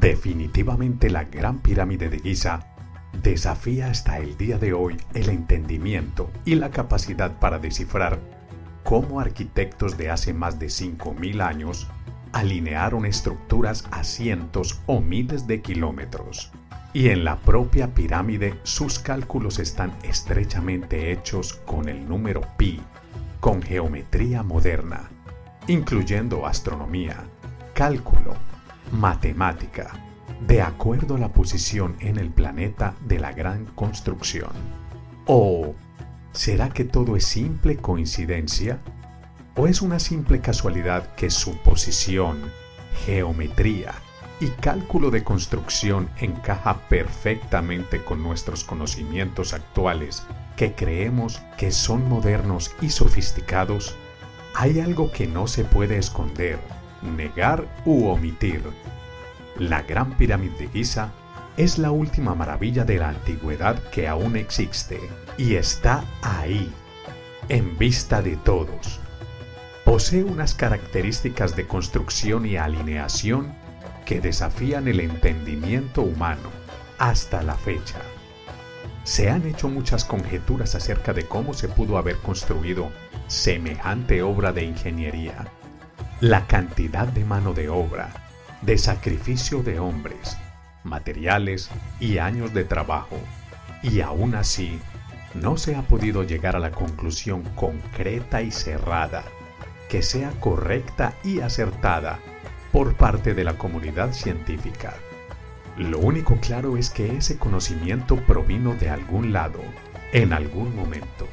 Definitivamente la Gran Pirámide de Giza desafía hasta el día de hoy el entendimiento y la capacidad para descifrar cómo arquitectos de hace más de 5.000 años alinearon estructuras a cientos o miles de kilómetros. Y en la propia pirámide sus cálculos están estrechamente hechos con el número pi, con geometría moderna, incluyendo astronomía, cálculo, matemática, de acuerdo a la posición en el planeta de la gran construcción. ¿O será que todo es simple coincidencia? ¿O es una simple casualidad que su posición, geometría y cálculo de construcción encaja perfectamente con nuestros conocimientos actuales que creemos que son modernos y sofisticados? Hay algo que no se puede esconder, negar u omitir la Gran Pirámide de Giza es la última maravilla de la antigüedad que aún existe y está ahí, en vista de todos. Posee unas características de construcción y alineación que desafían el entendimiento humano hasta la fecha. Se han hecho muchas conjeturas acerca de cómo se pudo haber construido semejante obra de ingeniería. La cantidad de mano de obra, de sacrificio de hombres, materiales y años de trabajo, y aún así no se ha podido llegar a la conclusión concreta y cerrada que sea correcta y acertada por parte de la comunidad científica. Lo único claro es que ese conocimiento provino de algún lado, en algún momento.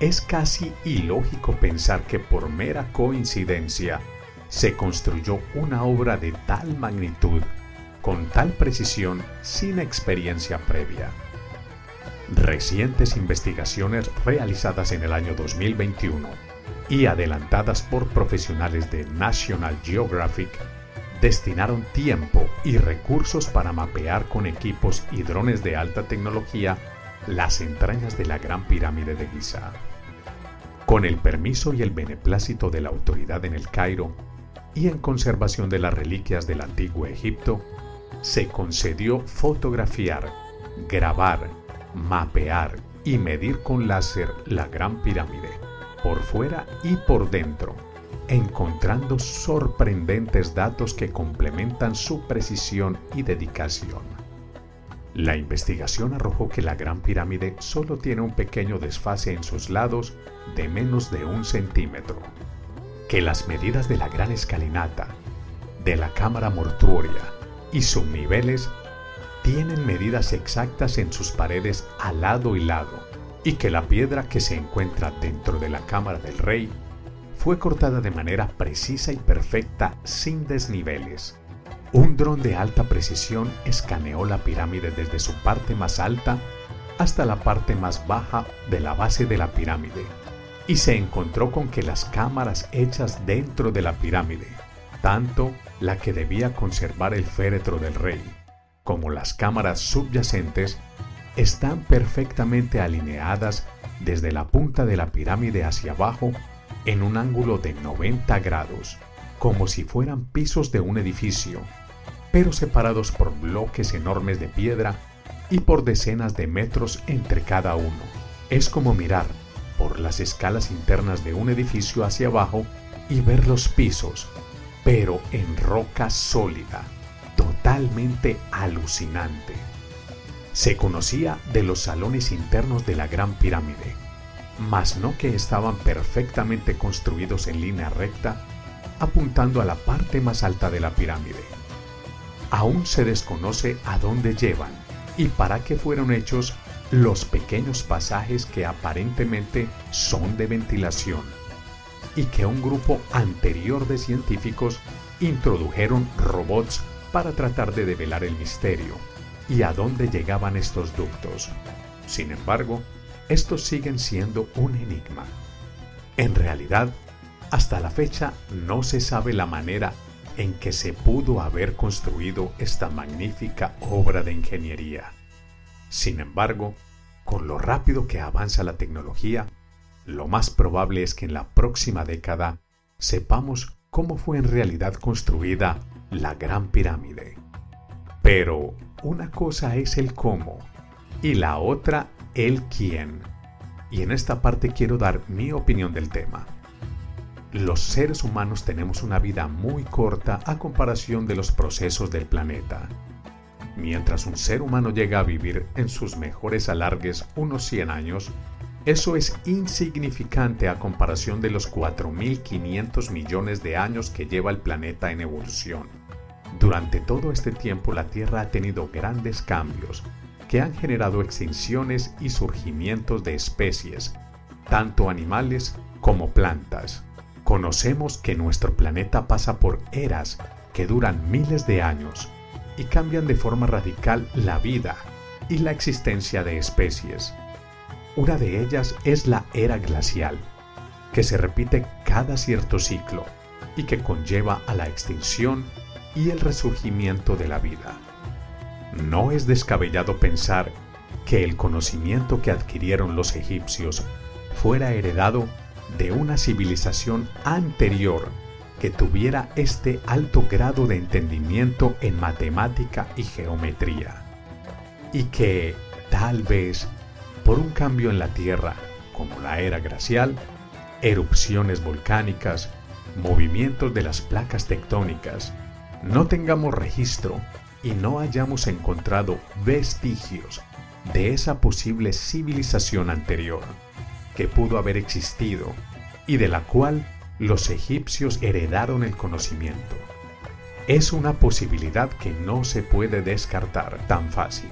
Es casi ilógico pensar que por mera coincidencia se construyó una obra de tal magnitud, con tal precisión, sin experiencia previa. Recientes investigaciones realizadas en el año 2021 y adelantadas por profesionales de National Geographic destinaron tiempo y recursos para mapear con equipos y drones de alta tecnología las entrañas de la Gran Pirámide de Giza. Con el permiso y el beneplácito de la autoridad en el Cairo, y en conservación de las reliquias del antiguo Egipto, se concedió fotografiar, grabar, mapear y medir con láser la Gran Pirámide, por fuera y por dentro, encontrando sorprendentes datos que complementan su precisión y dedicación. La investigación arrojó que la Gran Pirámide solo tiene un pequeño desfase en sus lados de menos de un centímetro que las medidas de la gran escalinata, de la cámara mortuoria y sus niveles tienen medidas exactas en sus paredes al lado y lado, y que la piedra que se encuentra dentro de la cámara del rey fue cortada de manera precisa y perfecta sin desniveles. Un dron de alta precisión escaneó la pirámide desde su parte más alta hasta la parte más baja de la base de la pirámide y se encontró con que las cámaras hechas dentro de la pirámide, tanto la que debía conservar el féretro del rey, como las cámaras subyacentes, están perfectamente alineadas desde la punta de la pirámide hacia abajo en un ángulo de 90 grados, como si fueran pisos de un edificio, pero separados por bloques enormes de piedra y por decenas de metros entre cada uno. Es como mirar por las escalas internas de un edificio hacia abajo y ver los pisos, pero en roca sólida, totalmente alucinante. Se conocía de los salones internos de la Gran Pirámide, mas no que estaban perfectamente construidos en línea recta, apuntando a la parte más alta de la pirámide. Aún se desconoce a dónde llevan y para qué fueron hechos los pequeños pasajes que aparentemente son de ventilación y que un grupo anterior de científicos introdujeron robots para tratar de develar el misterio y a dónde llegaban estos ductos. Sin embargo, estos siguen siendo un enigma. En realidad, hasta la fecha no se sabe la manera en que se pudo haber construido esta magnífica obra de ingeniería. Sin embargo, con lo rápido que avanza la tecnología, lo más probable es que en la próxima década sepamos cómo fue en realidad construida la Gran Pirámide Pero una cosa es el cómo y la otra el quién. Y en esta parte quiero dar mi opinión del tema. Los seres humanos tenemos una vida muy corta a comparación de los procesos del planeta. Mientras un ser humano llega a vivir en sus mejores alargues unos 100 años, eso es insignificante a comparación de los 4.500 millones de años que lleva el planeta en evolución. Durante todo este tiempo la Tierra ha tenido grandes cambios que han generado extinciones y surgimientos de especies, tanto animales como plantas. Conocemos que nuestro planeta pasa por eras que duran miles de años y cambian de forma radical la vida y la existencia de especies. Una de ellas es la era glacial, que se repite cada cierto ciclo y que conlleva a la extinción y el resurgimiento de la vida. No es descabellado pensar que el conocimiento que adquirieron los egipcios fuera heredado de una civilización anterior que tuviera este alto grado de entendimiento en matemática y geometría, y que, tal vez, por un cambio en la Tierra, como la era glacial, erupciones volcánicas, movimientos de las placas tectónicas, no tengamos registro y no hayamos encontrado vestigios de esa posible civilización anterior que pudo haber existido y de la cual los egipcios heredaron el conocimiento. Es una posibilidad que no se puede descartar tan fácil.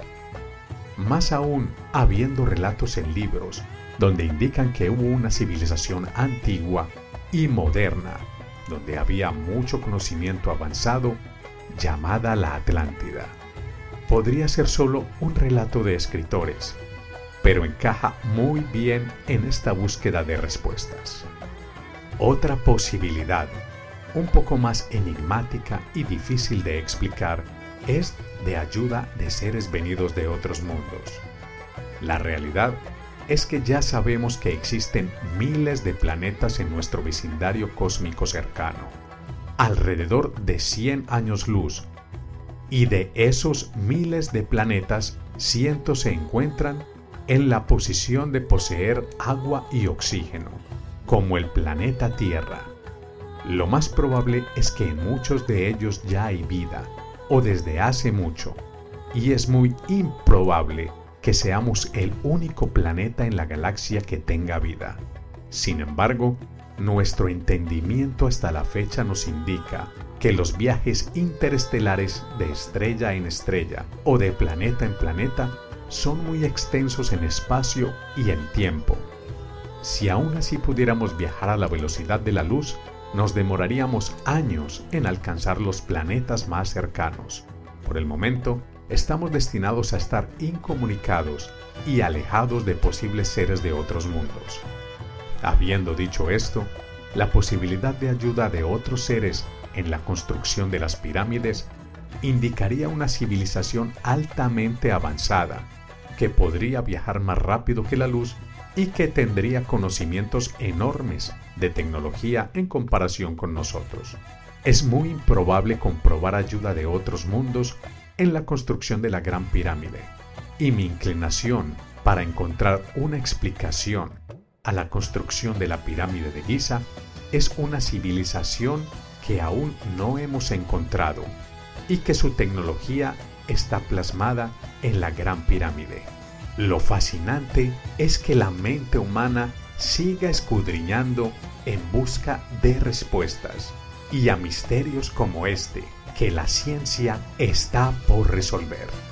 Más aún, habiendo relatos en libros donde indican que hubo una civilización antigua y moderna, donde había mucho conocimiento avanzado, llamada la Atlántida. Podría ser solo un relato de escritores, pero encaja muy bien en esta búsqueda de respuestas. Otra posibilidad, un poco más enigmática y difícil de explicar, es de ayuda de seres venidos de otros mundos. La realidad es que ya sabemos que existen miles de planetas en nuestro vecindario cósmico cercano, alrededor de 100 años luz, y de esos miles de planetas, cientos se encuentran en la posición de poseer agua y oxígeno como el planeta Tierra. Lo más probable es que en muchos de ellos ya hay vida, o desde hace mucho, y es muy improbable que seamos el único planeta en la galaxia que tenga vida. Sin embargo, nuestro entendimiento hasta la fecha nos indica que los viajes interestelares de estrella en estrella o de planeta en planeta son muy extensos en espacio y en tiempo si aún así pudiéramos viajar a la velocidad de la luz, nos demoraríamos años en alcanzar los planetas más cercanos. Por el momento, estamos destinados a estar incomunicados y alejados de posibles seres de otros mundos. Habiendo dicho esto, la posibilidad de ayuda de otros seres en la construcción de las pirámides indicaría una civilización altamente avanzada, que podría viajar más rápido que la luz y que tendría conocimientos enormes de tecnología en comparación con nosotros. Es muy improbable comprobar ayuda de otros mundos en la construcción de la Gran Pirámide, y mi inclinación para encontrar una explicación a la construcción de la pirámide de Giza es una civilización que aún no hemos encontrado y que su tecnología está plasmada en la Gran Pirámide. Lo fascinante es que la mente humana siga escudriñando en busca de respuestas y a misterios como este que la ciencia está por resolver.